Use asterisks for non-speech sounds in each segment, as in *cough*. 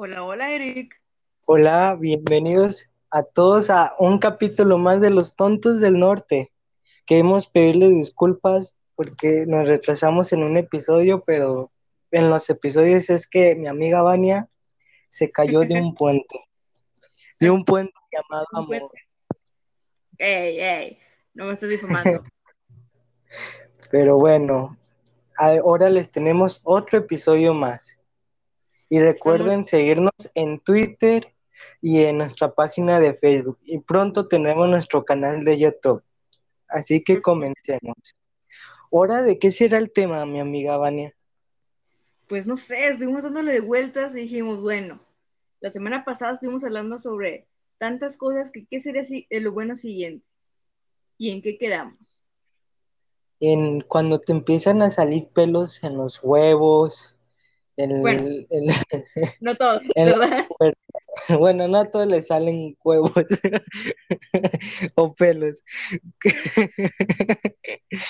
Hola, hola Eric. Hola, bienvenidos a todos a un capítulo más de Los Tontos del Norte. Queremos pedirles disculpas porque nos retrasamos en un episodio, pero en los episodios es que mi amiga Vania se cayó de un *laughs* puente. De un puente llamado Amor. Ey, ey, no me estés difamando. *laughs* Pero bueno, ahora les tenemos otro episodio más. Y recuerden seguirnos en Twitter y en nuestra página de Facebook. Y pronto tendremos nuestro canal de YouTube. Así que comencemos. Ahora, ¿de qué será el tema, mi amiga Vania? Pues no sé, estuvimos dándole de vueltas y dijimos, bueno, la semana pasada estuvimos hablando sobre tantas cosas que qué sería eh, lo bueno siguiente. ¿Y en qué quedamos? En cuando te empiezan a salir pelos en los huevos, Bueno. el- *laughs* No todos, ¿verdad? *laughs* bueno, no a todos les salen huevos *laughs* o pelos.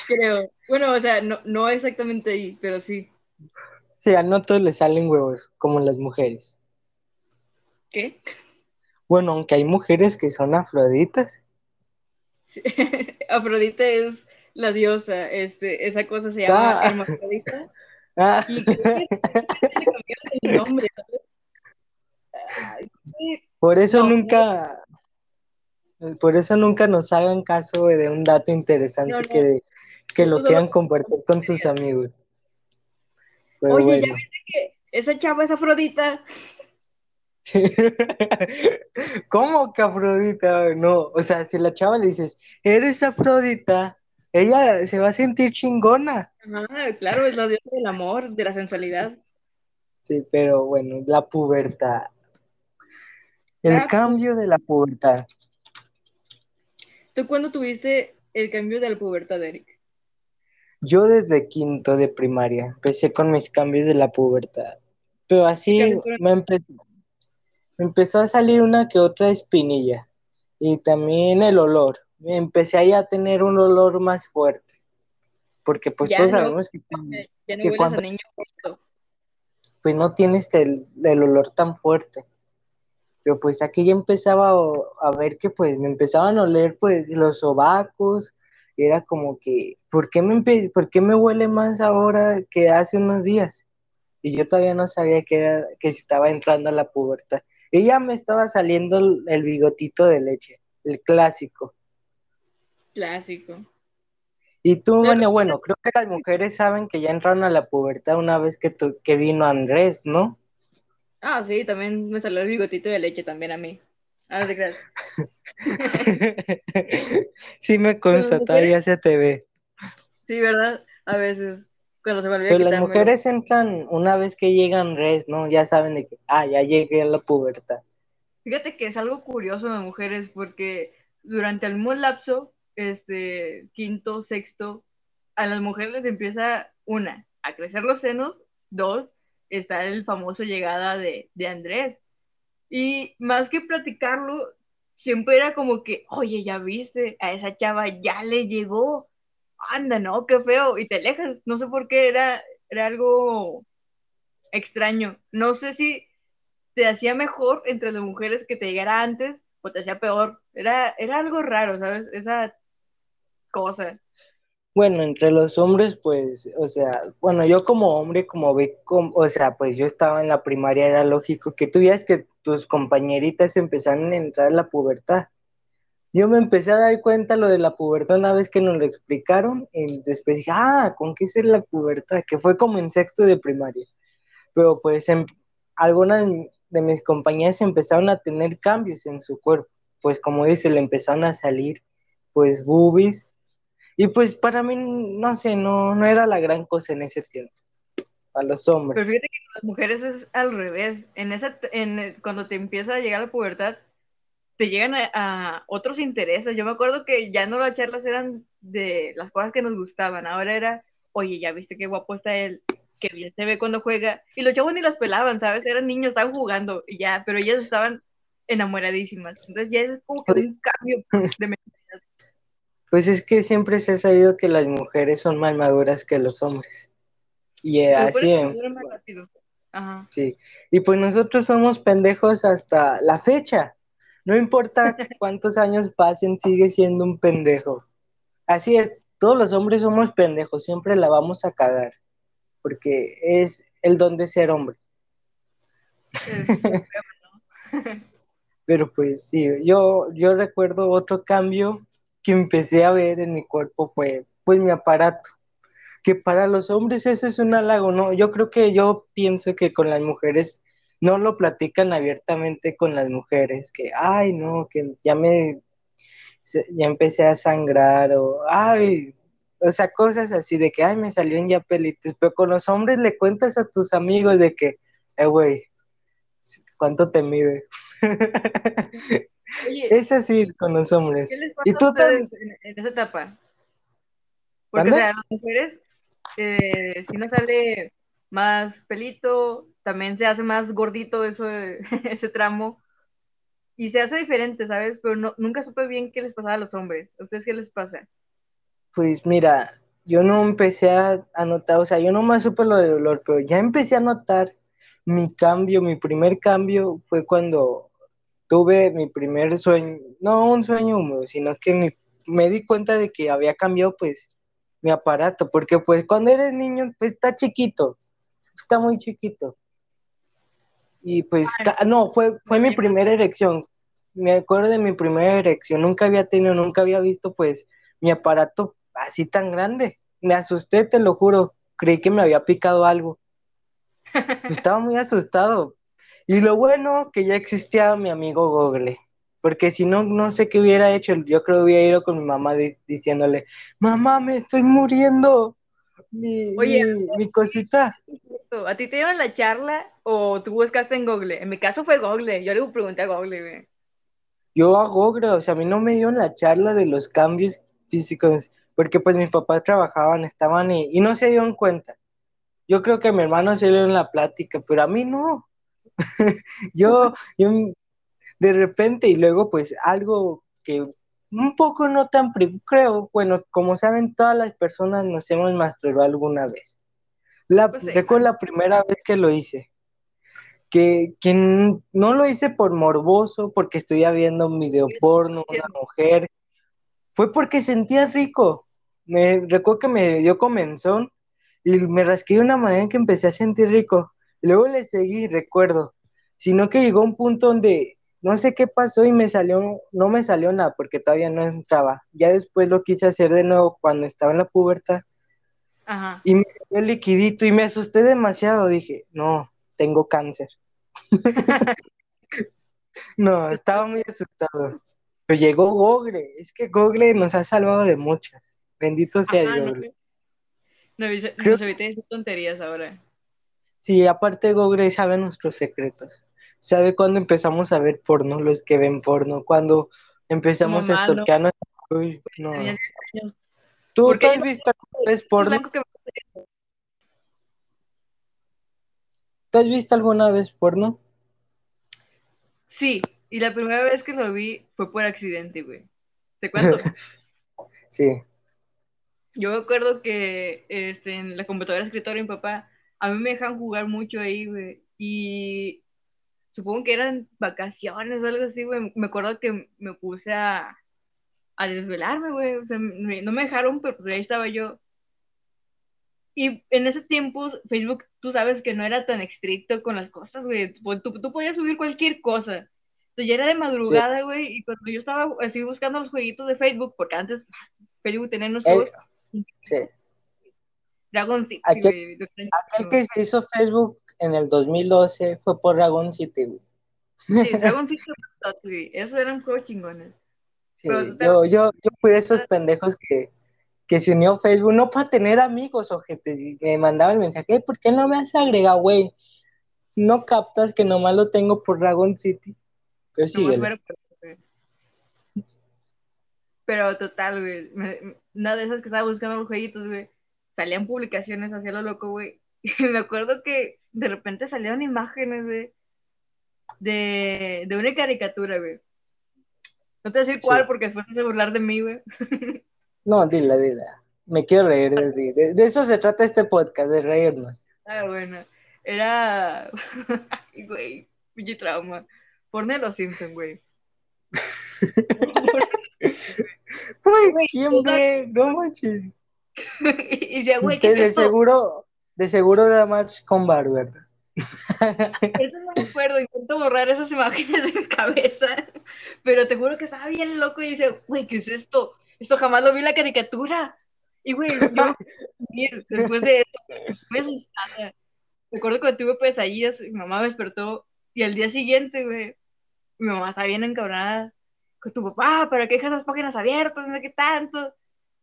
Creo. Bueno, o sea, no, no exactamente ahí, pero sí. Sí, a no todos les salen huevos, como las mujeres. ¿Qué? Bueno, aunque hay mujeres que son afroditas. Sí. Afrodita es la diosa, este, esa cosa se llama Ah. hermafrodita. Ah, Y creo que le cambiaron el nombre, ¿sabes? Ay, sí. Por eso No. nunca, por eso nunca nos hagan caso de un dato interesante No, no. que, que lo quieran compartir con sus amigos. Pero Oye, ¿ya viste que esa chava es Afrodita? *laughs* ¿Cómo que Afrodita? No, o sea, si la chava le dices, eres Afrodita, ella se va a sentir chingona. Ajá, claro, es la diosa del amor, de la sensualidad. Sí, pero bueno, la pubertad. El La pu- cambio de la pubertad. ¿Tú cuándo tuviste el cambio de la pubertad, Eric? Yo desde quinto de primaria empecé con mis cambios de la pubertad. Pero así me empezó, me empezó a salir una que otra espinilla. Y también el olor. Empecé ahí a tener un olor más fuerte. Porque pues Ya todos no- sabemos que, Ya no Que cuando- a niño pues no tienes el, el olor tan fuerte. Pero pues aquí ya empezaba a, ver que pues me empezaban a oler pues los sobacos. Y era como que, ¿por qué, me ¿por qué me huele más ahora que hace unos días? Y yo todavía no sabía que, era, que estaba entrando a la pubertad. Y ya me estaba saliendo el, el bigotito de leche, el clásico. Clásico. Y tú, bueno, bueno, creo que las mujeres saben que ya entraron a la pubertad una vez que, tu- que vino Andrés, ¿no? Ah, sí, también me salió el bigotito de leche también a mí. Ah, te creas. *laughs* sí me consta, todavía se te ve. Sí, ¿verdad? A veces, cuando se Pero las mujeres entran una vez que llegan res, ¿no? Ya saben de que, ah, ya llegué a la pubertad. Fíjate que es algo curioso las mujeres porque durante el mismo lapso, este, quinto, sexto, a las mujeres les empieza, una, a crecer los senos, dos, está el famoso llegada de, de Andrés. Y más que platicarlo, siempre era como que, oye, ya viste, a esa chava ya le llegó, anda, no, qué feo, y te alejas, no sé por qué, era, era algo extraño. No sé si te hacía mejor entre las mujeres que te llegara antes o te hacía peor. Era, era algo raro, ¿sabes? Esa cosa. Bueno, entre los hombres, pues, o sea, bueno, yo como hombre, como ve, o sea, pues yo estaba en la primaria, era lógico que tú veas que tus compañeritas empezaron a entrar a la pubertad. Yo me empecé a dar cuenta lo de la pubertad una vez que nos lo explicaron y después dije, ah, ¿con qué es la pubertad? Que fue como en sexto de primaria. Pero pues em- algunas de mis compañeras empezaron a tener cambios en su cuerpo. Pues como dice, le empezaron a salir pues boobies y pues para mí, no sé, no, no era la gran cosa en ese tiempo. A los Pero hombres. fíjate que las mujeres es al revés. En esa, en, cuando te empieza a llegar la pubertad, te llegan a, a otros intereses. Yo me acuerdo que ya no las charlas eran de las cosas que nos gustaban. Ahora era, oye, ya viste qué guapo está él, qué bien se ve cuando juega. Y los chavos ni las pelaban, ¿sabes? Eran niños, estaban jugando y ya, pero ellas estaban enamoradísimas. Entonces ya es como que un cambio de mentalidad. Pues es que siempre se ha sabido que las mujeres son más maduras que los hombres. Y eh, así, más rápido. Ajá. Sí. Y pues nosotros somos pendejos hasta la fecha. No importa *laughs* cuántos años pasen, sigue siendo un pendejo. Así es, todos los hombres somos pendejos, siempre la vamos a cagar, porque es el don de ser hombre. *laughs* Pero pues sí, yo, yo recuerdo otro cambio que empecé a ver en mi cuerpo fue pues mi aparato, que para los hombres eso es un halago, ¿no? Yo creo que yo pienso que con las mujeres no lo platican abiertamente con las mujeres, que, ay, no, que ya me, ya empecé a sangrar o, ay, o sea, cosas así de que, ay, me salieron ya pelitos, pero con los hombres le cuentas a tus amigos de que, eh, güey, ¿cuánto te mide? *laughs* es así con los hombres. ¿Qué les ¿Y tú en, esa etapa? Porque, o sea, las mujeres, eh, si no sale más pelito, también se hace más gordito eso, *laughs* ese tramo. Y se hace diferente, ¿sabes? Pero no, nunca supe bien qué les pasaba a los hombres. ¿A ustedes qué les pasa? Pues mira, yo no empecé a, notar, o sea, yo no más supe lo del dolor, pero ya empecé a notar mi cambio, mi primer cambio fue cuando tuve mi primer sueño, no un sueño húmedo, sino que me di cuenta de que había cambiado pues mi aparato, porque pues cuando eres niño pues está chiquito, está muy chiquito. Y pues, no, fue, fue mi primera erección. Me acuerdo de mi primera erección. Nunca había tenido, nunca había visto, pues, mi aparato así tan grande. Me asusté, te lo juro. Creí que me había picado algo. *laughs* Estaba muy asustado. Y lo bueno que ya existía mi amigo Google. Porque si no, no sé qué hubiera hecho. Yo creo que hubiera ido con mi mamá diciéndole, mamá, me estoy muriendo mi, Oye, mi, cosita. ¿A ti te dieron la charla o tú buscaste en Google? En mi caso fue Google, yo le pregunté a Google. Yo a Google, o sea, a mí no me dieron la charla de los cambios físicos, porque pues mis papás trabajaban, estaban y, y no se dieron cuenta. Yo creo que a mi hermano se dio en la plática, pero a mí no. *laughs* yo, yo de repente y luego pues algo que un poco no tan, creo, bueno, como saben, todas las personas nos hemos masturbado alguna vez. La, pues Recuerdo la primera vez que lo hice, que, que, no lo hice por morboso, porque estoy viendo un video porno, una mujer, fue porque sentía rico. Me recuerdo que me dio comenzón y me rasqué de una manera en que empecé a sentir rico. Luego le seguí, recuerdo, sino que llegó un punto donde no sé qué pasó y me salió, no me salió nada porque todavía no entraba. Ya después lo quise hacer de nuevo cuando estaba en la pubertad. Ajá. Y me dio el liquidito y me asusté demasiado. Dije, no, tengo cáncer. *laughs* no, estaba muy asustado. Pero llegó Google. Es que Google nos ha salvado de muchas. Bendito sea Google. No, no, no tonterías ahora. Sí, aparte Google sabe nuestros secretos sabe cuándo empezamos a ver porno, los que ven porno, cuando empezamos a estorquearnos. Uy, no. ¿Tú, has visto alguna vez porno? ¿Tú has visto alguna vez porno? Sí, y la primera vez que lo vi fue por accidente, güey. ¿Te cuento? *laughs* sí. Yo me acuerdo que este, en la computadora de escritorio mi papá, a mí me dejan jugar mucho ahí, güey. Y supongo que eran vacaciones o algo así, güey. Me acuerdo que me puse a, a desvelarme, güey. O sea, no me dejaron, pero pues ahí estaba yo. Y en ese tiempo, Facebook, tú sabes que no era tan estricto con las cosas, güey. Tú, tú podías subir cualquier cosa. Entonces ya era de madrugada, güey, y cuando yo estaba así buscando los jueguitos de Facebook, porque antes Facebook tenía unos juegos. Sí. Dragon City, aquel, aquel que se hizo Facebook en el 2012 fue por Dragon City, güey. Sí, *laughs* Dragon City, güey. Esos eran juegos chingones. Sí, yo, yo, yo fui de esos pendejos que, que se unió Facebook, no para tener amigos, ojete, me mandaban el mensaje, ¿por qué no me has agregado, güey? No captas que nomás lo tengo por Dragon City. Pero sí, pero total, güey. Una de esas que estaba buscando los jueguitos, güey. Salían publicaciones hacia lo loco, güey. Y *laughs* me acuerdo que de repente salieron imágenes, de, de una caricatura, güey. No te voy a decir cuál porque después a burlar de mí, güey. No, dila, dila. Me quiero reír de, de, de, eso se trata este podcast, de reírnos. Ah, bueno. era, *laughs* güey, pinche trauma. Los Simpson, güey. *laughs* Güey, ¿quién ve? No manches. *laughs* y decía, güey, ¿qué es de esto? seguro, de seguro era Match con Bar, ¿verdad? *laughs* Eso no me acuerdo, intento borrar esas imágenes de mi cabeza, pero te juro que estaba bien loco y dice, güey, ¿qué es esto? Esto jamás lo vi en la caricatura. Y güey, yo después de eso, me asustada. Recuerdo cuando tuve pesadillas, mi mamá me despertó y al día siguiente, güey, mi mamá estaba bien encabronada con tu papá, ¿para qué dejas las páginas abiertas? No sé qué tanto.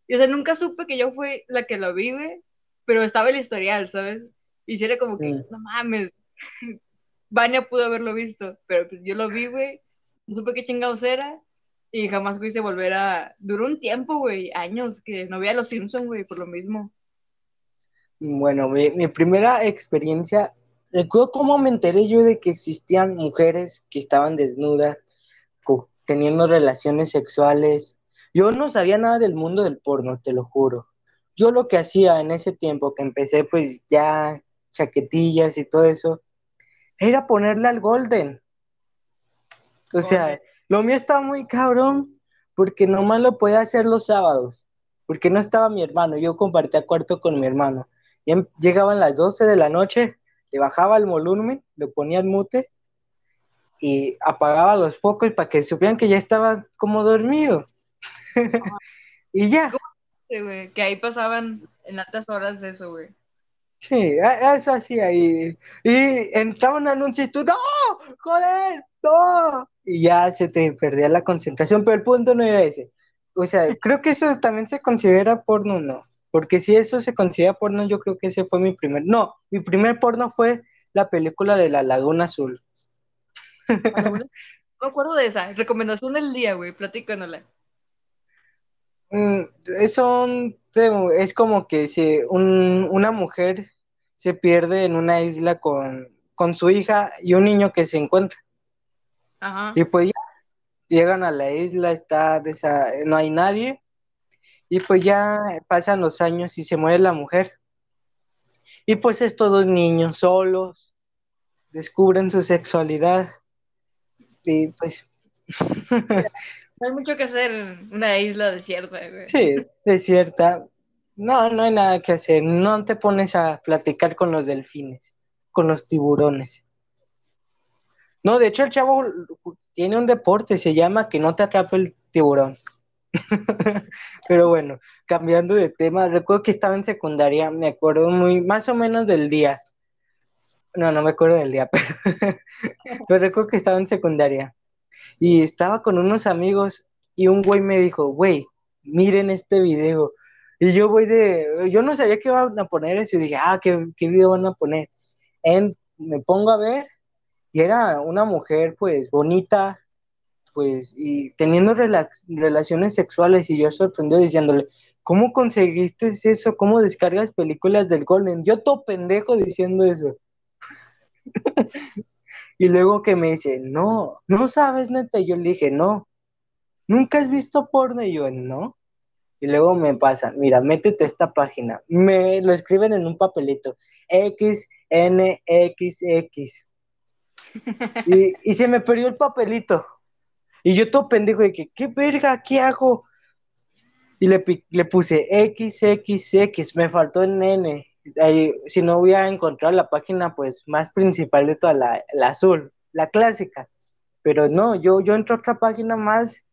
Y o sea, nunca supe que yo fui la que lo vi, güey, pero estaba el historial, ¿sabes? Y sí era como que, no mames, *laughs* Vania pudo haberlo visto, pero pues yo lo vi, güey, no supe qué chingados era y jamás quise volver a... Duró un tiempo, güey, años que no veía Los Simpsons, güey, por lo mismo. Bueno, mi, mi primera experiencia, recuerdo cómo me enteré yo de que existían mujeres que estaban desnudas, teniendo relaciones sexuales. Yo no sabía nada del mundo del porno, te lo juro. Yo lo que hacía en ese tiempo que empecé, pues ya chaquetillas y todo eso, era ponerle al Golden. O sea, lo mío estaba muy cabrón, porque nomás lo podía hacer los sábados, porque no estaba mi hermano, yo compartía cuarto con mi hermano. Y em- llegaban las 12 de la noche, le bajaba el volumen, le ponía el mute y apagaba los focos para que supieran que ya estaba como dormido. *laughs* y ya, güey, que ahí pasaban en altas horas eso, güey. sí, eso hacía. Y, y entraba un anuncio y tú, ¡no! ¡Joder! ¡No! Y ya se te perdía la concentración, pero el punto no era ese. O sea, *laughs* creo que eso también se considera porno, ¿no? Porque si eso se considera porno, yo creo que ese fue mi primer. No, mi primer porno fue la película de La Laguna Azul. No me acuerdo de esa. Recomendación del día, güey, platícanosla. Mm, eso es como que si un- una mujer se pierde en una isla con, con su hija y un niño que se encuentra. Ajá. Y pues ya llegan a la isla, está desa- no hay nadie. Y pues ya pasan los años y se muere la mujer. Y pues estos dos niños solos descubren su sexualidad. Y pues *laughs* No hay mucho que hacer en una isla desierta, güey. sí, desierta. No, no hay nada que hacer. No te pones a platicar con los delfines, con los tiburones. No, de hecho el chavo tiene un deporte, se llama que no te atrape el tiburón. *laughs* Pero bueno, cambiando de tema, recuerdo que estaba en secundaria, me acuerdo muy, más o menos del día. No, no me acuerdo del día, *laughs* pero, pero recuerdo que estaba en secundaria. Y estaba con unos amigos y un güey me dijo, güey, miren este video. Y yo voy de, yo no sabía qué iban a poner eso y dije, ah, ¿qué, qué video van a poner? En, me pongo a ver y era una mujer pues bonita, pues, y teniendo relaciones sexuales y yo sorprendido diciéndole, ¿cómo conseguiste eso? ¿Cómo descargas películas del Golden? Yo todo pendejo diciendo eso. *laughs* y luego que me dice, no, no sabes neta, y yo le dije, no, ¿nunca has visto porno? Y yo, no. Y luego me pasan, mira, métete a esta página. Me lo escriben en un papelito. XNXX. *laughs* Y, y se me perdió el papelito. Y yo todo pendejo de que, ¿qué verga? ¿Qué hago? Y le, le puse XXX, me faltó el N. Ahí, si no voy a encontrar la página pues más principal de toda la, la azul, la clásica. Pero no, yo, yo entro a otra página más,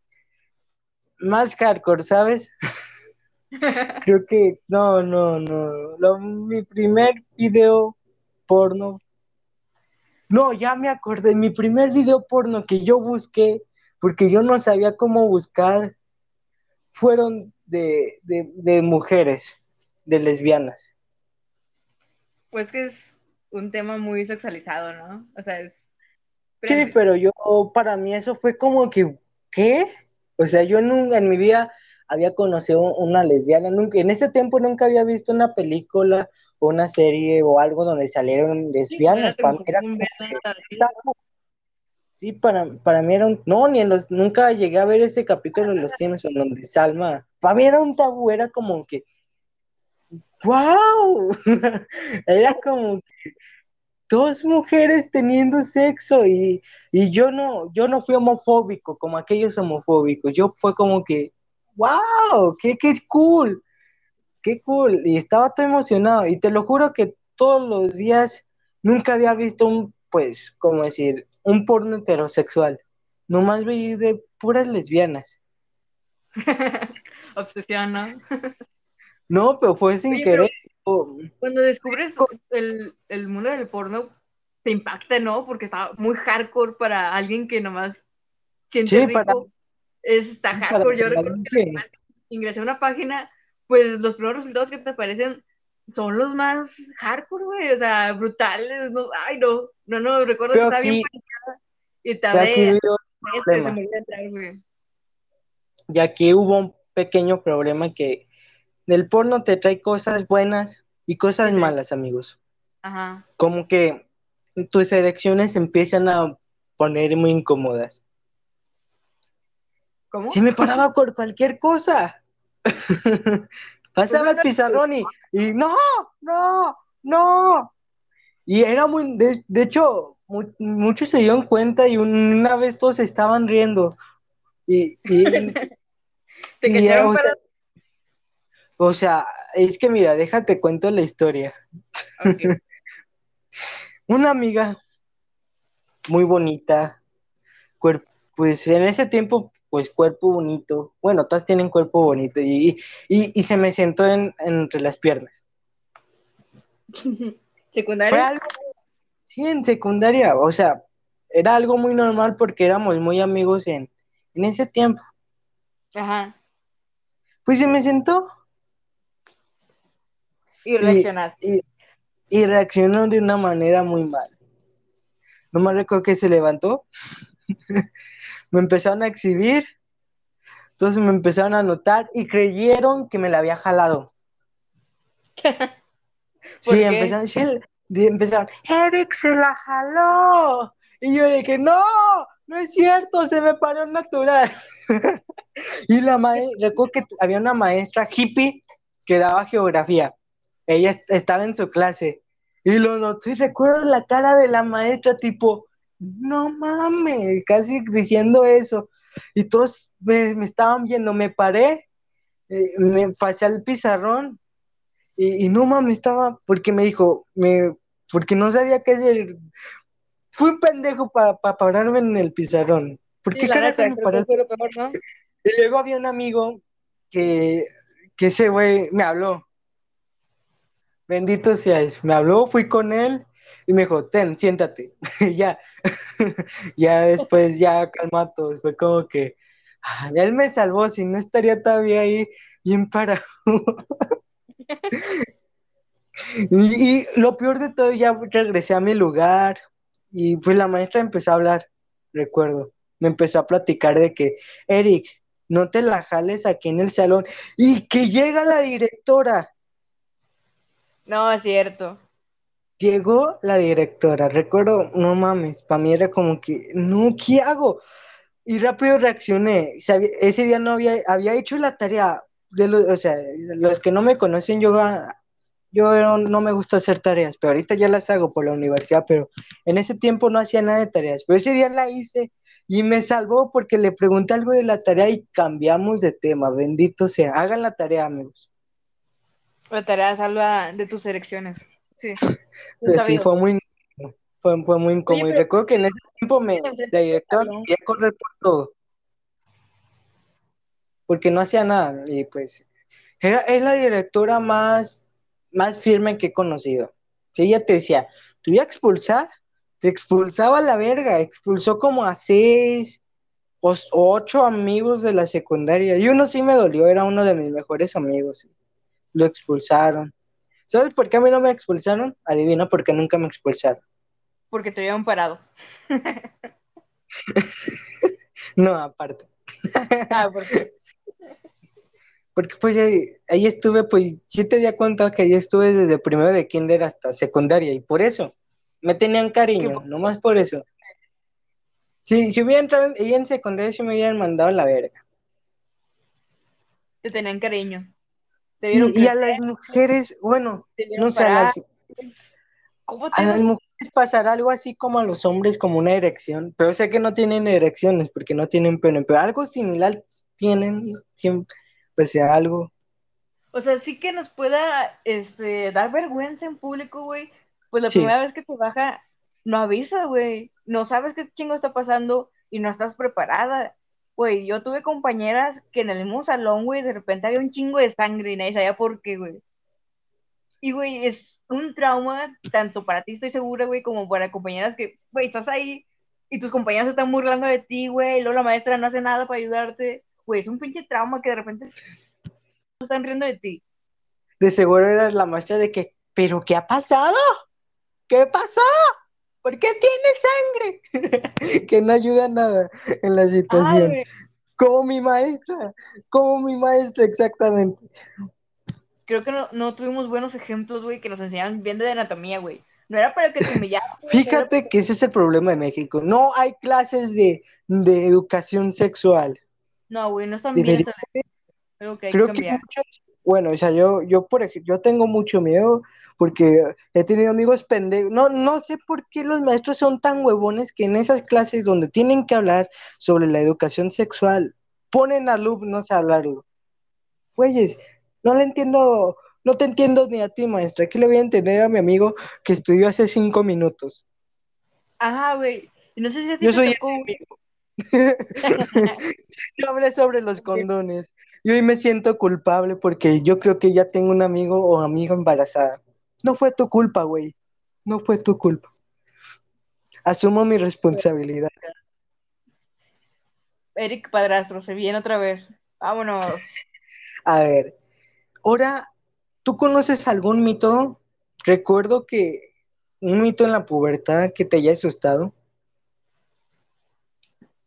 más hardcore, ¿sabes? *laughs* Creo que no, no, no. Lo- mi primer video porno. No, ya me acordé. Mi primer video porno que yo busqué, porque yo no sabía cómo buscar, fueron de, de, de mujeres, de lesbianas. Pues que es un tema muy sexualizado, ¿no? O sea, es... Sí, pero yo, para mí eso fue como que, ¿qué? O sea, yo nunca en mi vida había conocido una lesbiana, nunca, en ese tiempo nunca había visto una película o una serie o algo donde salieron lesbianas. Sí, para mí era como. Sí, para, para mí era un, no, ni en los, nunca llegué a ver ese capítulo de los Simpsons donde Salma, para mí era un tabú, era como que, wow, *laughs* era como que, dos mujeres teniendo sexo y, y yo no, yo no fui homofóbico como aquellos homofóbicos, yo fue como que, wow, qué, qué cool, qué cool, y estaba todo emocionado, y te lo juro que todos los días nunca había visto un, pues, como decir, un porno heterosexual, nomás vi de puras lesbianas. *laughs* Obsesión, ¿no? *laughs* no, pero fue sin querer. Cuando descubres el, el, mundo del porno, te impacta, ¿no? Porque está muy hardcore para alguien que nomás siente rico. Es, está hardcore. Yo recuerdo que ingresé a una página, pues los primeros resultados que te aparecen son los más hardcore, güey. O sea, brutales. No, ay, no. No, no, recuerdo que estaba bien y te este, Y aquí hubo un pequeño problema que el porno te trae cosas buenas y cosas malas, amigos. Ajá. Como que tus elecciones empiezan a poner muy incómodas. ¿Cómo? Se me paraba por cualquier cosa. *laughs* Pasaba el pizarrón y, no, no, no. Y era muy, de, hecho, muchos se dieron cuenta y una vez todos estaban riendo. Y, y, *laughs* ¿Te para... O sea, es que mira, déjate cuento la historia. *laughs* Una amiga muy bonita, pues en ese tiempo, pues cuerpo bonito, bueno, todas tienen cuerpo bonito y, se me sentó entre las piernas. *laughs* ¿Secundaria? sí, en secundaria, o sea, era algo muy normal porque éramos muy amigos en, en ese tiempo. Ajá. Pues se me sentó y reaccionaste. Y, reaccionó de una manera muy mal. No me recuerdo que se levantó. *laughs* me empezaron a exhibir. Entonces me empezaron a notar y creyeron que me la había jalado. *laughs* sí, empezaron, empezaron, Eric se la jaló. Y yo dije, no, no es cierto, se me paró natural. *laughs* y la maestra, recuerdo que había una maestra hippie que daba geografía ella estaba en su clase y lo noté y recuerdo la cara de la maestra tipo, no mames, casi diciendo eso. Y todos me, estaban viendo, me paré, eh, me pasé al pizarrón y, no mames, estaba, porque me dijo, me, porque no sabía qué hacer. Fui un pendejo para pararme en el pizarrón. ¿Por qué Y luego había un amigo que, que ese güey me habló Bendito seas. Me habló, fui con él y me dijo, ten, siéntate. *laughs* ya, *laughs* ya después ya calma todo. Fue como que, él me salvó, si no estaría todavía ahí bien parado. *laughs* y, y, lo peor de todo, ya regresé a mi lugar y pues la maestra empezó a hablar, recuerdo. Me empezó a platicar de que, Eric, no te la jales aquí en el salón. Y que llega la directora no, es cierto. Llegó la directora, recuerdo, no mames, para mí era como que, no, ¿qué hago? Y rápido reaccioné, ese día no había, había hecho la tarea, de los, o sea, los que no me conocen, yo, yo no me gusta hacer tareas, pero ahorita ya las hago por la universidad, pero en ese tiempo no hacía nada de tareas, pero ese día la hice y me salvó porque le pregunté algo de la tarea y cambiamos de tema, bendito sea, hagan la tarea, amigos. La tarea salva de tus elecciones. Sí. *laughs* Pues sí, fue muy, fue, fue muy incómodo. y recuerdo que en ese tiempo me, la directora quería correr por todo. Porque no hacía nada. Y pues, era, es la directora más, más firme que he conocido. Si ella te decía, te voy a expulsar, te expulsaba a la verga. Expulsó como a seis o ocho amigos de la secundaria. Y uno sí me dolió, era uno de mis mejores amigos lo expulsaron. ¿Sabes por qué a mí no me expulsaron? Adivina por qué nunca me expulsaron. Porque te habían parado. *laughs* no, aparte. *laughs* ah, ¿por Porque pues ahí, estuve, pues sí te había contado que ahí estuve desde primero de kinder hasta secundaria y por eso me tenían cariño, nomás por eso. Si, si hubiera entrado ahí en secundaria, se me hubieran mandado la verga. Te tenían cariño. Y, a las mujeres, bueno, no sé, a las, mujeres pasará algo así como a los hombres, como una erección, pero sé que no tienen erecciones porque no tienen pene, pero algo similar tienen, siempre, pues sea algo. O sea, sí que nos pueda este, dar vergüenza en público, güey. Pues la primera vez que te baja, no avisa, güey. No sabes qué chingo está pasando y no estás preparada. Güey, yo tuve compañeras que en el mismo salón, güey, de repente había un chingo de sangre y nadie sabía por qué, güey. Y, güey, es un trauma tanto para ti, estoy segura, güey, como para compañeras que, güey, estás ahí y tus compañeros están burlando de ti, güey, y luego la maestra no hace nada para ayudarte. Güey, es un pinche trauma que de repente están riendo de ti. De seguro era la maestra de que, ¿pero qué ha pasado? ¿Qué pasó? ¿Por qué tiene sangre? *laughs* que no ayuda nada en la situación. como mi maestra, como mi maestra, exactamente. Creo que no, tuvimos buenos ejemplos, güey, que nos enseñaban bien de anatomía, güey. No era para que te humillaran. Fíjate que ese es el problema de México. No hay clases de, educación sexual. No, güey, no están bien. Creo que, muchos, bueno, o sea, yo, yo por ejemplo, yo tengo mucho miedo porque he tenido amigos pendejos. No, no sé por qué los maestros son tan huevones que en esas clases donde tienen que hablar sobre la educación sexual, ponen alumnos a hablarlo. Güeyes, no le entiendo, no te entiendo ni a ti, maestra. ¿Qué le voy a entender a mi amigo que estudió hace cinco minutos? Ajá, güey. No sé si a ti Yo soy amigo. *laughs* yo hablé sobre los *laughs* condones. Y hoy me siento culpable porque yo creo que ya tengo un amigo o amiga embarazada. No fue tu culpa, güey. No fue tu culpa. Asumo mi responsabilidad. Eric Padrastro, se viene otra vez. Vámonos. *laughs* A ver, ahora, ¿tú conoces algún mito? Recuerdo que un mito en la pubertad que te haya asustado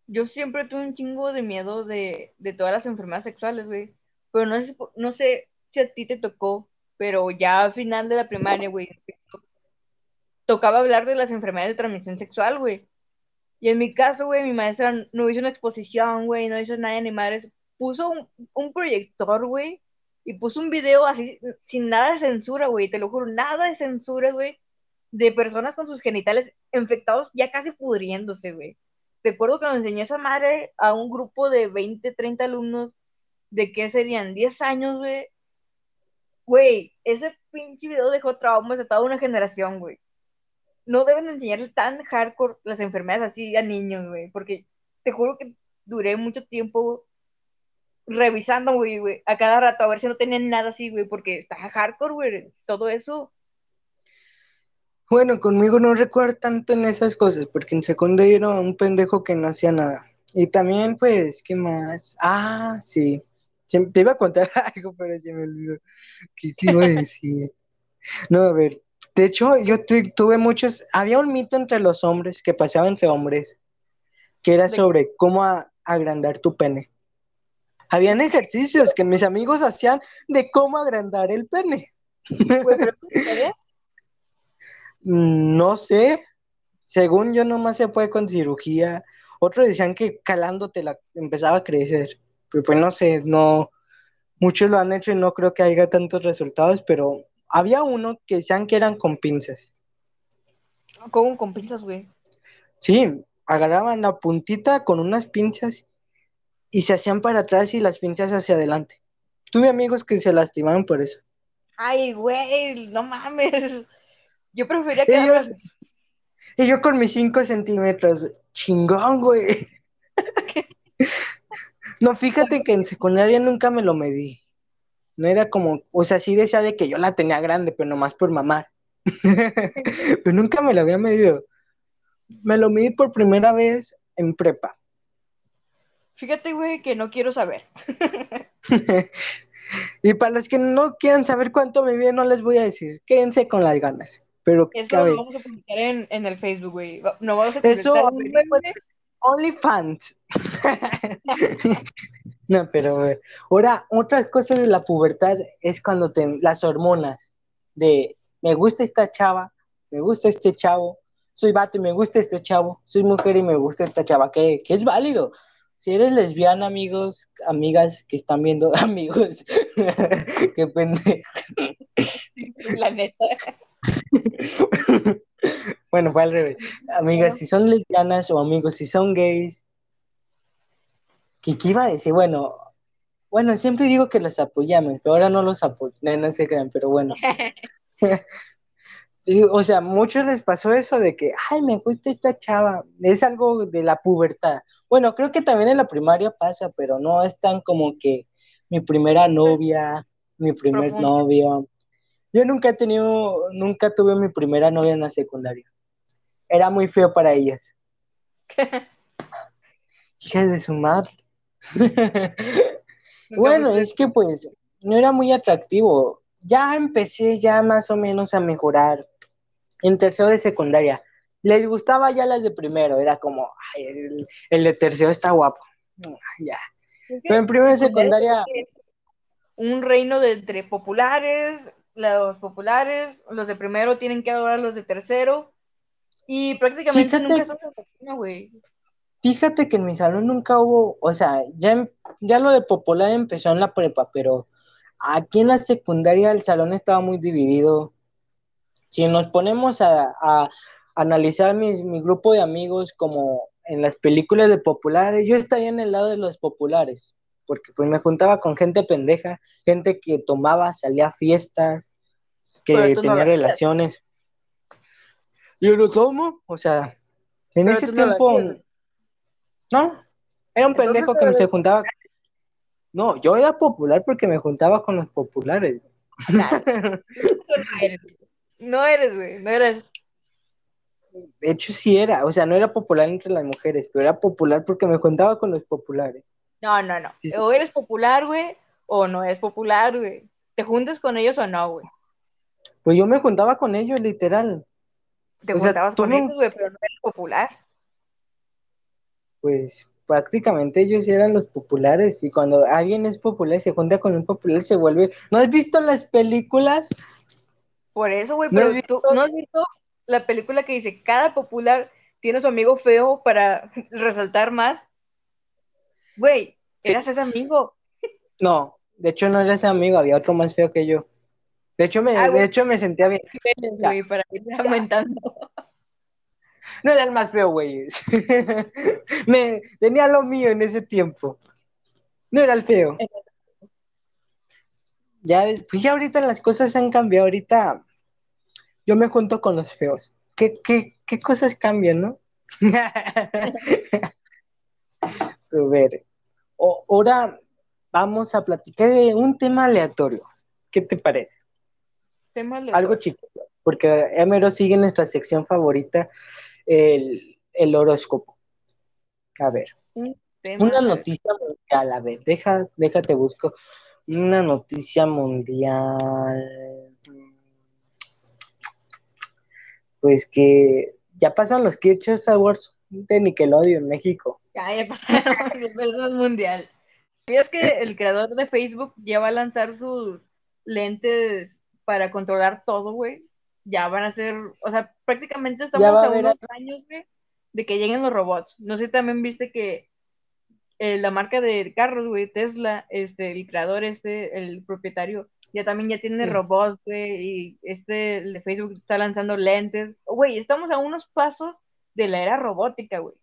yo siempre tuve un chingo de miedo de, todas las enfermedades sexuales, güey. Pero no sé, no sé si a ti te tocó, pero ya al final de la primaria, güey, tocaba hablar de las enfermedades de transmisión sexual, güey. Y en mi caso, güey, mi maestra no hizo una exposición, güey, no hizo nada ni madres. Puso un, un proyector, güey, y puso un video así, sin nada de censura, güey, te lo juro, nada de censura, güey, de personas con sus genitales infectados ya casi pudriéndose, güey recuerdo que nos enseñó esa madre a un grupo de 20, 30 alumnos, de qué serían 10 años, güey. Güey, ese pinche video dejó traumas de toda una generación, güey. No deben enseñarle tan hardcore las enfermedades así a niños, güey, porque te juro que duré mucho tiempo revisando, güey, güey, a cada rato a ver si no tenían nada así, güey, porque está hardcore, güey, todo eso bueno, conmigo no recuerdo tanto en esas cosas, porque en secundaria era un pendejo que no hacía nada. Y también, pues, ¿qué más? Ah, sí. Te iba a contar *laughs* algo, pero se me olvidó. ¿Qué te iba a decir? No, a ver. De hecho, yo tuve muchos. Había un mito entre los hombres que pasaba entre hombres, que era sobre cómo agrandar tu pene. Habían ejercicios que mis amigos hacían de cómo agrandar el pene. Mm, no sé, según yo nomás se puede con cirugía. Otros decían que calándote la empezaba a crecer. Pero pues no sé, no. Muchos lo han hecho y no creo que haya tantos resultados, pero había uno que decían que eran con pinzas. ¿Cómo con pinzas, güey? Sí, agarraban la puntita con unas pinzas y se hacían para atrás y las pinzas hacia adelante. Tuve amigos que se lastimaban por eso. Ay, güey, no mames. Yo prefería que... Y yo con mis 5 centímetros, chingón, güey. no, fíjate que en secundaria nunca me lo medí. No era como, o sea, sí decía de que yo la tenía grande, pero nomás por mamar. *laughs* pero nunca me lo había medido. Me lo medí por primera vez en prepa. Fíjate, güey, que no quiero saber. *laughs* y para los que no quieran saber cuánto me viene, no les voy a decir. Quédense con las ganas. Pero Eso lo vamos a publicar en, en el Facebook, güey. No vamos a Eso, OnlyFans. *laughs* no, pero ahora, otra cosa de la pubertad es cuando te, las hormonas de me gusta esta chava, me gusta este chavo, soy vato y me gusta este chavo, soy mujer y me gusta esta chava, que, que es válido. Si eres lesbiana, amigos, amigas que están viendo, *laughs* amigos, *laughs* qué pendejo. La neta. *laughs* Bueno, fue al revés. Amigas, si son lesbianas o amigos, si son gays. ¿Qué, qué iba a decir? Bueno, bueno, siempre digo que los apoyamos, pero ahora no los apoyo, no, no se crean, pero bueno. *laughs* *laughs* O sea, muchos les pasó eso de que, ay, me gusta esta chava. Es algo de la pubertad. Bueno, creo que también en la primaria pasa, pero no es tan como que mi primera novia, mi primer Profundo. novio. Yo nunca he tenido, nunca tuve mi primera novia en la secundaria. Era muy feo para ellas. *laughs* Hija de su madre. *laughs* Bueno, es que pues no era muy atractivo. Ya empecé ya más o menos a mejorar en tercero de secundaria. Les gustaba ya las de primero, era como, ay, el, el de tercero está guapo. Ya. Pero en primero de secundaria, Un reino de entre populares, los populares, los de primero tienen que adorar a los de tercero. Y prácticamente Fíjate- nunca son de güey. fíjate que en mi salón nunca hubo, o sea, ya, ya lo de popular empezó en la prepa, pero aquí en la secundaria el salón estaba muy dividido. Si nos ponemos a, a analizar mis- mi grupo de amigos como en las películas de populares, yo estaría en el lado de los populares, porque pues me juntaba con gente pendeja, gente que tomaba, salía a fiestas, que no tenía hacías. relaciones. Yo lo tomo, o sea, en Pero ese no tiempo, no, era un Entonces, pendejo que se juntaba. No, yo era popular porque me juntaba con los populares. No *laughs* no eres, güey, no eres. De hecho, sí era, o sea, no era popular entre las mujeres, pero era popular porque me juntaba con los populares. No, no, no. O eres popular, güey, o no eres popular, güey. ¿Te juntes con ellos o no, güey? Pues yo me juntaba con ellos, literal. Te O juntabas tú con no- ellos, güey, pero no eres popular. Pues prácticamente ellos eran los populares y cuando alguien es popular y se junta con un popular se vuelve... ¿No has visto las películas? Por eso, güey, ¿No pero has tú visto? no has visto la película que dice cada popular tiene su amigo feo para *laughs* resaltar más. Güey, Sí. eras ese amigo. No, de hecho no era ese amigo, había otro más feo que yo. De hecho me, Ah, güey. de hecho me sentía bien. Eres, Ya. güey, para ir aumentando. No era el más feo, güey. *laughs* me tenía lo mío en ese tiempo. No era el feo. Ya, pues ya ahorita las cosas han cambiado. Ahorita yo me junto con los feos. ¿Qué, qué, qué cosas cambian, no? *laughs* A ver, ahora vamos a platicar de un tema aleatorio. ¿Qué te parece? Tema Algo chico, porque Emero sigue nuestra sección favorita, el, el horóscopo. A ver, tema- una noticia mundial, a ver, deja, déjate busco. Una noticia mundial. Pues que ya pasan los Kids Awards de Nickelodeon en México. Ya, ya pasaron los versos mundial. ¿Sabías que el creador de Facebook ya va a lanzar sus lentes para controlar todo, güey? Ya van a ser, o sea, prácticamente estamos a a unos años, güey, de que lleguen los robots. No sé, también viste que eh, la marca de carros, güey, Tesla, este, el creador este, el propietario, ya también ya tiene Sí. robots, güey, y este, el de Facebook está lanzando lentes. Güey, estamos a unos pasos de la era robótica, güey.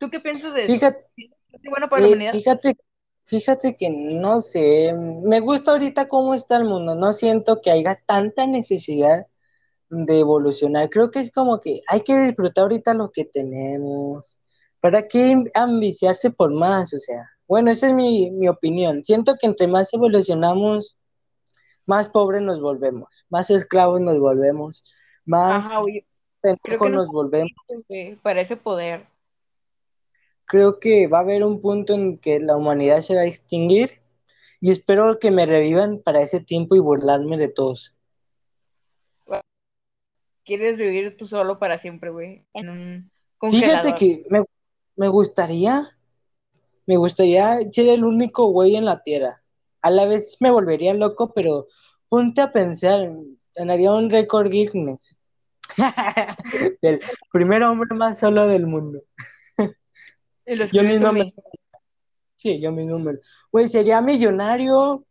¿Tú qué piensas de? Fíjate, ¿Es bueno para la Eh, humanidad? fíjate, fíjate que no sé, me gusta ahorita cómo está el mundo, no siento que haya tanta necesidad de evolucionar, creo que es como que hay que disfrutar ahorita lo que tenemos, ¿para qué ambiciarse por más? O sea, bueno, esa es mi, mi opinión, siento que entre más evolucionamos, más pobres nos volvemos, más esclavos nos volvemos, más Ajá, pendejos no- nos volvemos. para ese poder. Creo que va a haber un punto en que la humanidad se va a extinguir y espero que me revivan para ese tiempo y burlarme de todos. Quieres vivir tú solo para siempre, güey, en un Fíjate que me, me gustaría, me gustaría ser el único güey en la Tierra. A la vez me volvería loco, pero ponte a pensar, ganaría un récord Guinness. *laughs* Del primer hombre más solo del mundo. Yo tú me... mismo. Sí, yo mi número. Güey, sería millonario.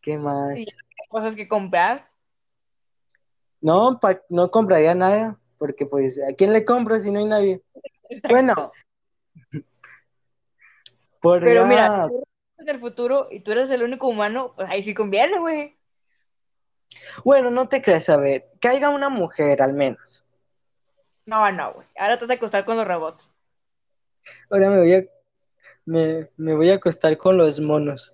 ¿Qué más? Sí. Cosas que comprar. No, pa- no compraría nada. porque pues, ¿a quién le compro si no hay nadie? Bueno. Pero mira, en el futuro y tú eres el único humano, pues ahí sí conviene, güey. Bueno, no te creas, a ver, que haya una mujer al menos. No, no, güey. Ahora te vas a acostar con los robots. Ahora me voy a me, me voy a acostar con los monos.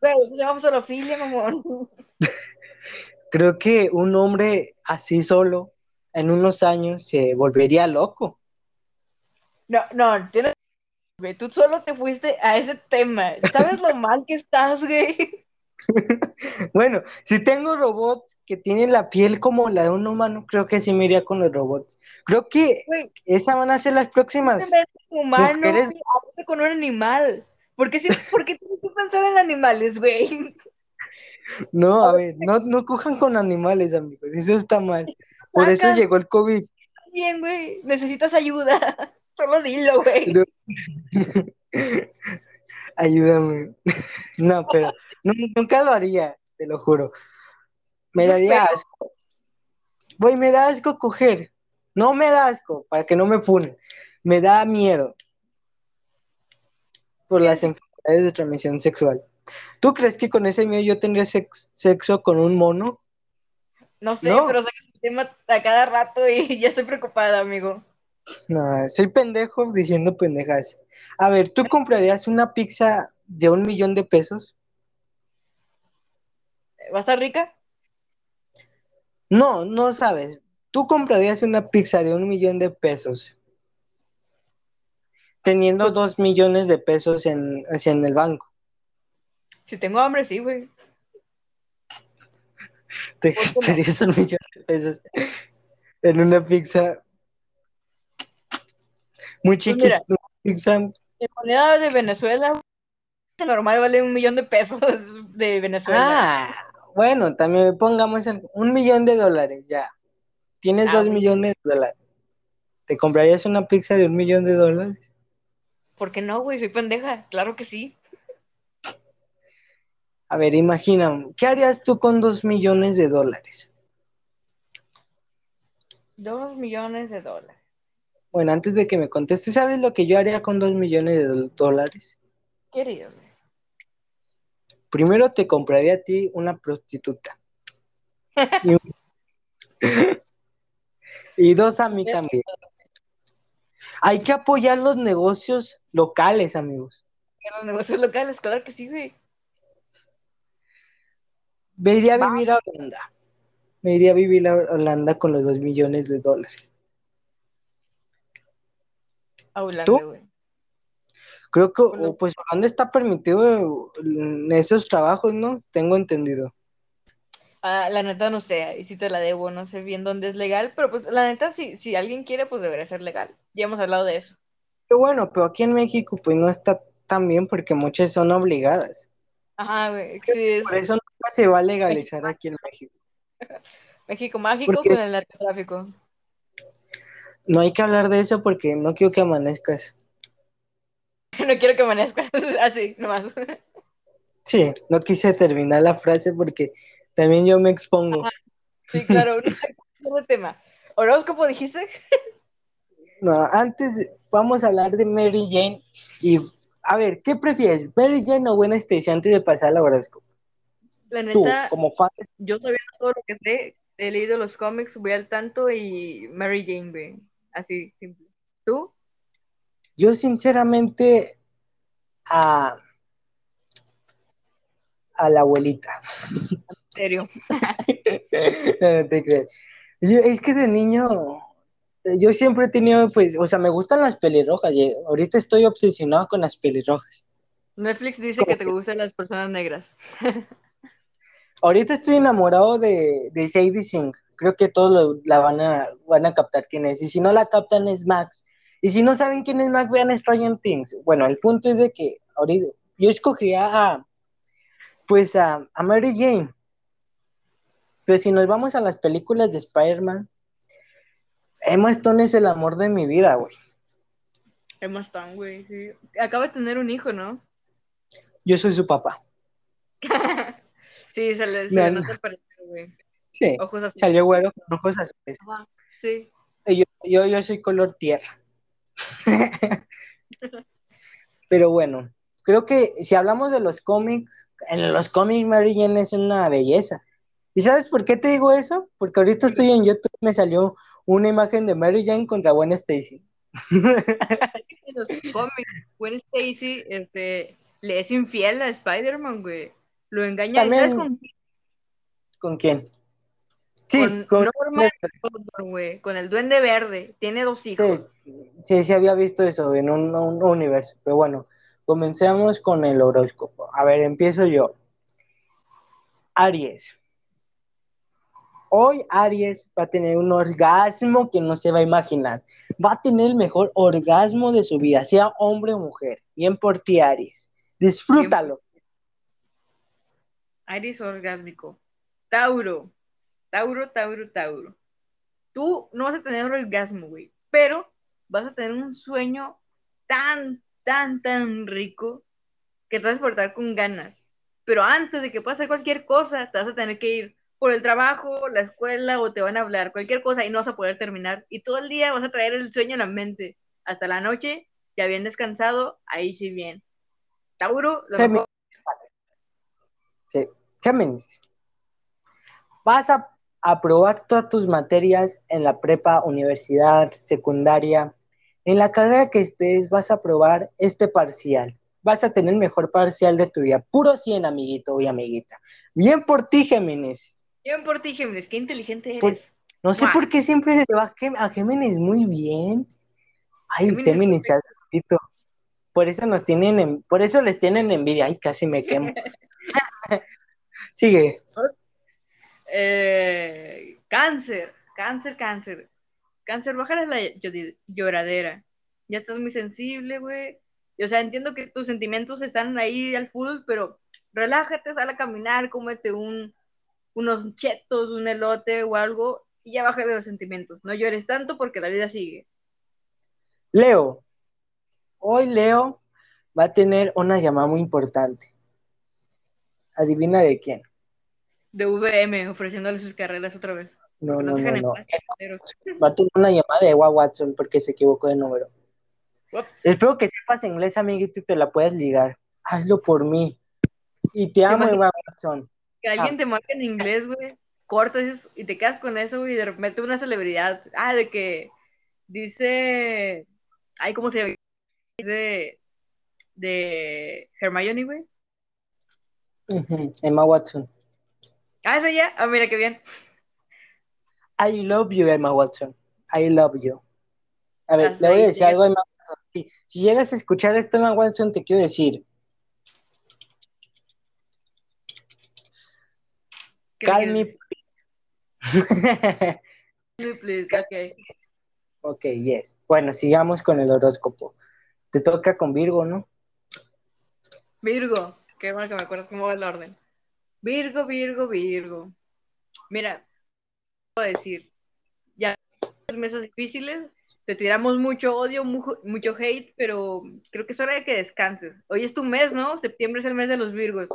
Güey, eso se llama mamón. Creo que un hombre así solo en unos años se volvería loco. No, no, tienes... Tú solo te fuiste a ese tema. ¿Sabes lo mal que estás, güey? *laughs* bueno, si tengo robots que tienen la piel como la de un humano, creo que sí me iría con los robots. Creo que esas van a ser las próximas. Humano, mujeres... con un animal. ¿Por qué, ¿por qué tienes que pensar en animales, güey? *laughs* No, a ver, no, no cojan con animales, amigos. Eso está mal. Por eso llegó el COVID. Bien, güey. Necesitas ayuda. *laughs* Solo dilo, güey. Ayúdame. No, pero nunca lo haría, te lo juro. Me daría asco. Voy, me da asco coger. No me da asco, para que no me pune. Me da miedo. Por las enfermedades de transmisión sexual. ¿Tú crees que con ese miedo yo tendría sexo con un mono? No sé, pero sacas el tema a cada rato y *laughs* ya estoy preocupada, amigo. No, soy pendejo diciendo pendejas. A ver, ¿tú comprarías una pizza de un millón de pesos? ¿Va a estar rica? No, no sabes. ¿Tú comprarías una pizza de un millón de pesos? Teniendo pues dos millones de pesos en, en el banco. Si tengo hambre, sí, güey. Te gastarías un millón de pesos en una pizza muy pues chiquita. pizza. En moneda de Venezuela, normal vale un millón de pesos de Venezuela. Ah, bueno, también pongamos un millón de dólares, ya. Tienes ah, dos millones de dólares. ¿Te comprarías una pizza de un millón de dólares? ¿Por qué no, güey? Soy pendeja. Claro que sí. A ver, imagina, ¿qué harías tú con dos millones de dólares? Dos millones de dólares. Bueno, antes de que me contestes, ¿sabes lo que yo haría con dos millones de dólares? Querido. Primero te compraría a ti una prostituta. *laughs* y, dos a mí también. Hay que apoyar los negocios locales, amigos. Los negocios locales, claro que sí, güey. Me iría a vivir a Holanda. Me iría a vivir a Holanda con los dos millones de dólares. A Holanda, güey. Creo que, pues, Holanda está permitido en esos trabajos, ¿no? Tengo entendido. Ah, la neta no sé, y si te la debo, no sé bien dónde es legal, pero pues la neta, si, si alguien quiere, pues debería ser legal. Ya hemos hablado de eso. Pero bueno, pero aquí en México, pues no está tan bien porque muchas son obligadas. Ajá, güey. Por eso no se va a legalizar aquí en México. *laughs* México mágico con el narcotráfico. No hay que hablar de eso porque no quiero que amanezcas. *laughs* No quiero que amanezcas *laughs* así, nomás. Sí, no quise terminar la frase porque también yo me expongo. Sí, claro, *laughs* un tema. ¿Horóscopo dijiste? No, antes vamos a hablar de Mary Jane y a ver, ¿qué prefieres? ¿Mary Jane o Buena Stacy antes de pasar al horóscopo? La neta, como fan. yo sabía todo lo que sé, he leído los cómics, voy al tanto y Mary Jane, Así, simple. ¿Tú? Yo sinceramente a, a la abuelita. ¿En serio? *laughs* no, te crees. es que de niño yo siempre he tenido, pues, o sea, me gustan las pelirrojas y ahorita estoy obsesionado con las pelirrojas. Netflix dice que te gustan las personas negras. *laughs* ahorita estoy enamorado de, de Sadie Singh. Creo que todos la van a, van a captar quién es. Y si no la captan es Max. Y si no saben quién es Max, vean Stranger Things. Bueno, el punto es de que ahorita yo escogería a, pues a, a Mary Jane. Pero si nos vamos a las películas de Spider-Man, Emma Stone es el amor de mi vida, güey. Emma Stone, güey, sí. Acaba de tener un hijo, ¿no? Yo soy su papá. *laughs* sí, se le, se le nota güey. Sí, ojos azules. salió güero con ojos azules. Ajá, sí. Yo, yo, yo soy color tierra. *laughs* Pero bueno, creo que si hablamos de los cómics, en los cómics Mary Jane es una belleza. ¿Y sabes por qué te digo eso? Porque ahorita estoy en YouTube y me salió una imagen de Mary Jane contra Gwen Stacy. *laughs* En los cómics, Gwen Stacy este, le es infiel a Spider-Man, güey. Lo engaña. También- ¿Sabes con, ¿Con quién? Sí, con con... Norman Osborn, güey? Con el Duende Verde. Tiene dos hijos. Sí, sí, sí había visto eso en un, un universo. Pero bueno, comencemos con el horóscopo. A ver, empiezo yo. Aries. Hoy Aries va a tener un orgasmo que no se va a imaginar. Va a tener el mejor orgasmo de su vida, sea hombre o mujer. Bien por ti, Aries. Disfrútalo. Aries orgásmico. Tauro. Tauro, Tauro, Tauro. Tú no vas a tener un orgasmo, güey, pero vas a tener un sueño tan, tan, tan rico que te vas a despertar con ganas. Pero antes de que pase cualquier cosa, te vas a tener que ir por el trabajo, la escuela o te van a hablar, cualquier cosa y no vas a poder terminar. Y todo el día vas a traer el sueño en la mente. Hasta la noche, ya bien descansado, ahí sí bien. Tauro, lo Géminis. mejor- Sí. Géminis. Vas a aprobar todas tus materias en la prepa, universidad, secundaria. En la carrera que estés, vas a aprobar este parcial. Vas a tener el mejor parcial de tu vida. Puro 100, amiguito y amiguita. Bien por ti, Géminis. Bien por ti, Géminis, qué inteligente eres. Por- No sé por qué siempre le va a Géminis muy bien. Ay, Géminis Géminis. Por eso nos tienen, en- por eso les tienen envidia. Ay, casi me quemo. *laughs* Sigue. Eh, cáncer, cáncer, cáncer. Cáncer, bájale la lloradera. Ya estás muy sensible, güey. O sea, entiendo que tus sentimientos están ahí al full, pero relájate, sal a caminar, cómete un, unos chetos, un elote o algo, y ya bájale los sentimientos. No llores tanto porque la vida sigue. Leo. Hoy Leo va a tener una llamada muy importante. Adivina de quién. De VM, ofreciéndole sus carreras otra vez. No, no, no, no. paz, culeros. Va a tener una llamada de Emma Watson porque se equivocó de número. Ups. Espero que sepas inglés, amiguito, y te la puedas ligar. Hazlo por mí. Y te amo? Emma Watson. Que alguien te marque en inglés, güey, cortas y te quedas con eso, güey, y de repente una celebridad, ah, de que dice, ay, ¿cómo se llama? Dice, de Hermione, güey. Emma Watson. Ah, esa ya, ah, mira qué bien. I love you, Emma Watson. I love you. A ver, le voy a decir algo a Emma Watson. Si llegas a escuchar esto, Emma Watson, te quiero decir, ¿Qué call me. decir? Please, ok. ok, yes. Bueno, sigamos con el horóscopo. Te toca con Virgo, ¿no? Virgo, qué bueno que me acuerdas cómo va el orden. Virgo, Virgo, Virgo. Mira, puedo decir, ya los meses difíciles, te tiramos mucho odio, mu- mucho hate, pero creo que es hora de que descanses. Hoy es tu mes, ¿no? Septiembre es el mes de los Virgos.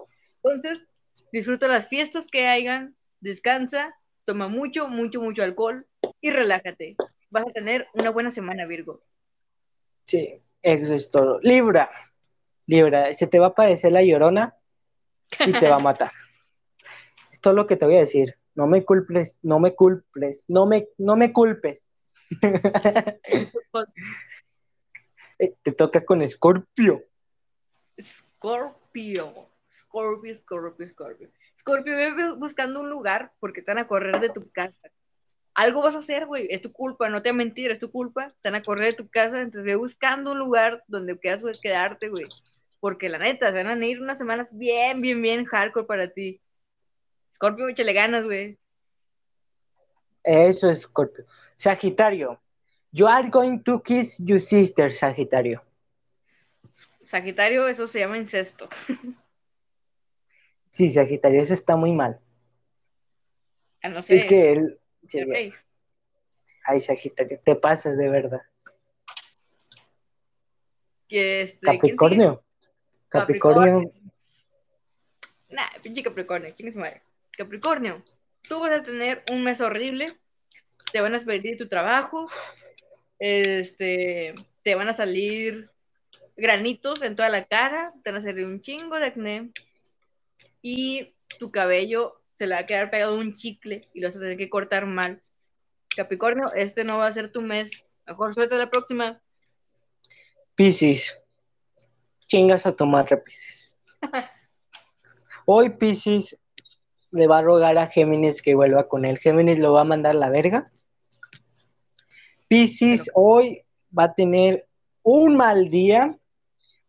Entonces, disfruta las fiestas que hayan, descansa, toma mucho, mucho, mucho alcohol y relájate. Vas a tener una buena semana, Virgo. Sí, eso es todo. Libra. Libra, se te va a aparecer la llorona y te va a matar. *laughs* es todo lo que te voy a decir. No me culpes, no me culpes, no me, no me culpes. *laughs* Te toca con Escorpio. Scorpio. Scorpio, Scorpio, Scorpio. Scorpio, ve buscando un lugar porque te van a correr de tu casa. Algo vas a hacer, güey. Es tu culpa, no te voy a mentir, es tu culpa. Te van a correr de tu casa, entonces ve buscando un lugar donde puedas güey, quedarte, güey. Porque la neta, se van a ir unas semanas bien, bien, bien hardcore para ti. Scorpio, échale ganas, güey. Eso es Escorpio. Sagitario. You are going to kiss your sister, Sagitario. Sagitario, eso se llama incesto. Sí, Sagitario, eso está muy mal. Ah, no sé. Es que él. sí, ok. ay, Sagitario, te pasas de verdad. Que este. Capricornio. Capricornio. Nah, pinche Capricornio, ¿quién es madre? Capricornio. tú vas a tener un mes horrible, te van a despedir de tu trabajo, este, te van a salir granitos en toda la cara, te van a salir un chingo de acné y tu cabello se le va a quedar pegado un chicle y lo vas a tener que cortar mal. Capricornio, este no va a ser tu mes. Mejor suerte la próxima. Piscis. Chingas a tomar Piscis. *laughs* Hoy Piscis le va a rogar a Géminis que vuelva con él. Géminis lo va a mandar a la verga. Piscis hoy va a tener un mal día,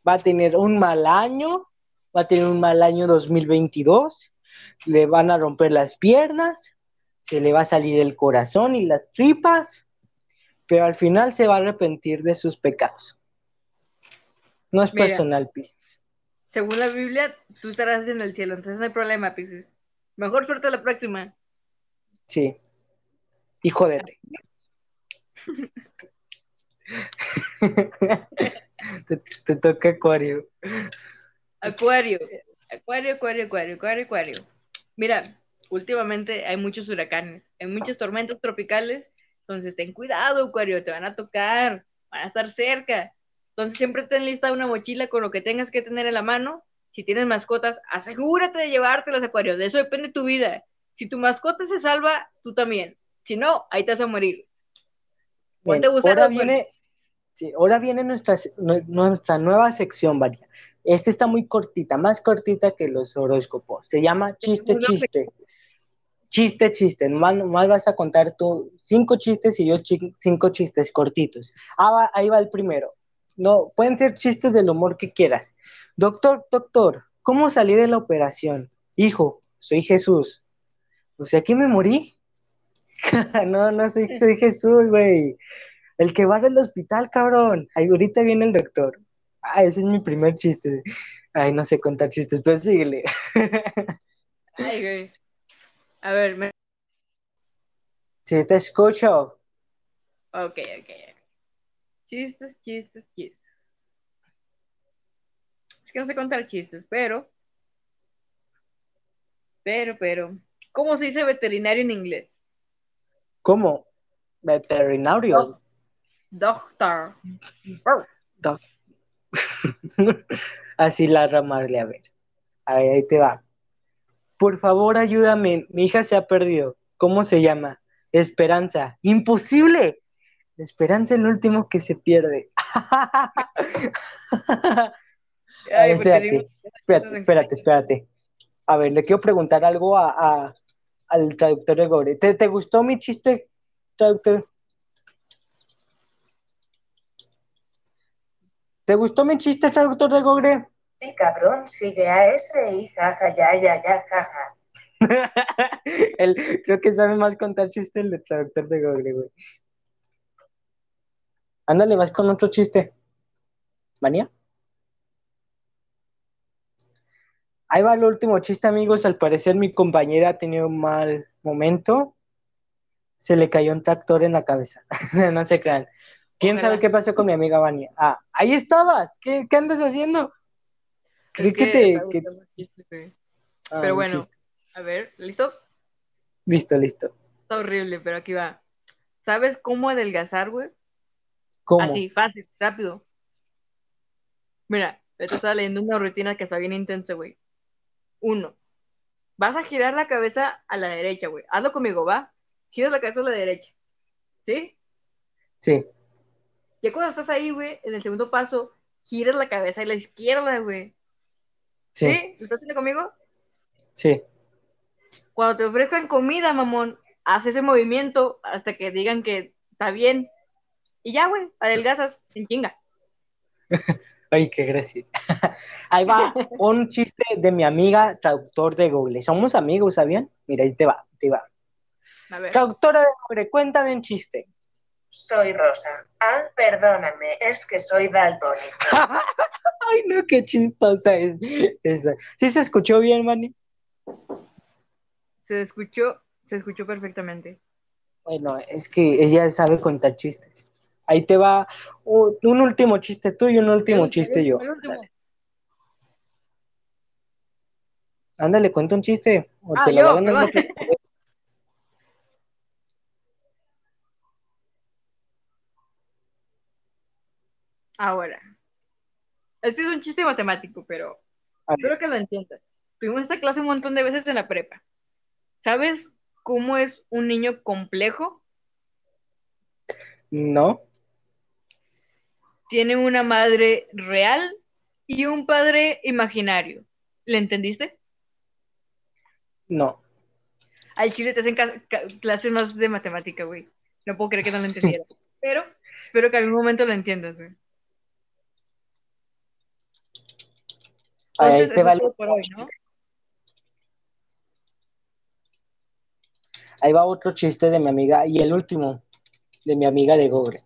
va a tener un mal año, va a tener un mal año 2022, le van a romper las piernas, se le va a salir el corazón y las tripas, pero al final se va a arrepentir de sus pecados. No es personal, Pisces. Según la Biblia, tú estarás en el cielo, entonces no hay problema, Pisces. Mejor suerte la próxima. Sí. Y jódete. te, toca Acuario. Acuario. Acuario, Acuario, Acuario, Acuario, Acuario. Mira, últimamente hay muchos huracanes, hay muchas tormentas tropicales, entonces ten cuidado, Acuario, te van a tocar, van a estar cerca. Entonces siempre ten lista una mochila con lo que tengas que tener en la mano si tienes mascotas, asegúrate de llevártelas, Acuario. De eso depende tu vida. Si tu mascota se salva, tú también. Si no, ahí te vas a morir. ahora, viene, ahora viene nuestra, nuestra nueva sección, María. Esta está muy cortita, más cortita que los horóscopos. Se llama chiste, chiste. Chiste, chiste. Nomás, vas a contar tú cinco chistes y yo cinco chistes cortitos. Ah, ahí va el primero. No, pueden ser chistes del humor que quieras. Doctor, doctor, ¿cómo salí de la operación? Hijo, soy Jesús. O sea que me morí. *laughs* no, no soy, Jesús, güey. El que va del hospital, cabrón. Ahí ahorita viene el doctor. Ah, ese es mi primer chiste. Ay, no sé contar chistes, pero síguele. *laughs* Ay, güey. A ver, me... Sí, te escucho. Ok, ok. Chistes, chistes, chistes. Es que no sé contar chistes, pero. Pero, pero. ¿Cómo se dice veterinario en inglés? ¿Cómo? Veterinario. Doctor. *laughs* Así la ramarle, a ver. A ver, ahí te va. Por favor, ayúdame. Mi hija se ha perdido. ¿Cómo se llama? Esperanza. Imposible. La esperanza es el último que se pierde. *laughs* espérate, espérate, espérate, A ver, le quiero preguntar algo a, al traductor de Gore. ¿Te, ¿Te, gustó mi chiste, traductor? ¿Te gustó mi chiste, traductor de Gore? Sí, cabrón, sigue a ese y jaja, ya, ya, ya, jaja. *laughs* creo que sabe más contar chistes el de traductor de Gore, güey. Ándale, vas con otro chiste. ¿Vania? Ahí va el último chiste, amigos. Al parecer mi compañera ha tenido un mal momento. Se le cayó un tractor en la cabeza. *laughs* no se crean. ¿Quién sabe qué pasó con mi amiga Vania? Ah, ahí estabas. ¿Qué, andas haciendo? Creí que, te... Ah, pero bueno, a ver, ¿listo? Listo, listo. Está horrible, pero aquí va. ¿Sabes cómo adelgazar, güey? Así, fácil, rápido. Mira, te estaba leyendo una rutina que está bien intensa, güey. Uno, vas a girar la cabeza a la derecha, güey. Hazlo conmigo, ¿va? Giras la cabeza a la derecha. ¿Sí? Sí. Ya cuando estás ahí, güey, en el segundo paso, giras la cabeza a la izquierda, güey. ¿Sí? ¿Sí? ¿Lo estás haciendo conmigo? Sí. Cuando te ofrezcan comida, mamón, haz ese movimiento hasta que digan que está bien. Y ya, güey, adelgazas sin chinga. *laughs* Ay, qué gracias. *laughs* Ahí va un chiste de mi amiga traductor de Google. Somos amigos, ¿sabían? Mira, ahí te va, te va. Traductora de Google, cuéntame un chiste. Soy Rosa. Ah, perdóname, es que soy daltónico. *laughs* Ay, no, qué chistosa es esa. ¿Sí se escuchó bien, Manny? Se escuchó, se escuchó perfectamente. Bueno, es que ella sabe contar chistes. Ahí te va un, último chiste tú y un último chiste yo. Ándale, cuenta un chiste. *laughs* Ahora. Este es un chiste matemático, pero espero que lo entiendas. Tuvimos esta clase un montón de veces en la prepa. ¿Sabes cómo es un niño complejo? No. Tiene una madre real y un padre imaginario. ¿Le entendiste? no. Al chile te hacen clases más de matemática, güey. No puedo creer que no lo entendiera. *laughs* Pero espero que algún momento lo entiendas, güey. Ahí te vale. por hoy, ¿no? Ahí va otro chiste de mi amiga y el último de mi amiga de Gogre.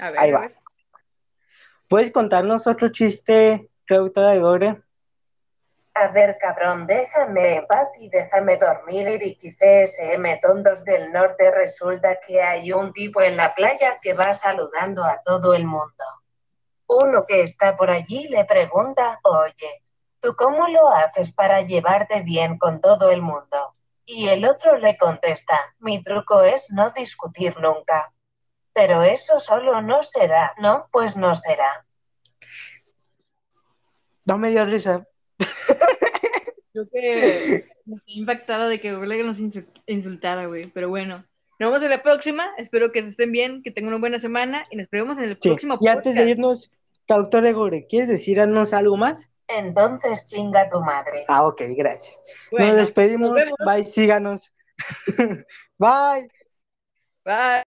A ver, Ahí a va. ver. ¿Puedes contarnos otro chiste, traductora de Gogre? A ver, cabrón, déjame en paz y déjame dormir, Iriquice SM tontos del norte. Resulta que hay un tipo en la playa que va saludando a todo el mundo. Uno que está por allí le pregunta, oye, ¿tú cómo lo haces para llevarte bien con todo el mundo? Y el otro le contesta, mi truco es no discutir nunca. Pero eso solo no será, ¿no? Pues no será. No me dio risa. Creo que me quedé impactada de que Google nos insu- insultara, güey. Pero bueno, nos vemos en la próxima. Espero que estén bien, que tengan una buena semana y nos vemos en el Sí. próximo Y antes de podcast. irnos, traductor de Gogre, ¿quieres decirnos algo más? Entonces chinga tu madre. Ah, ok, gracias. Bueno, nos despedimos. nos. Bye, síganos. *laughs* Bye. Bye.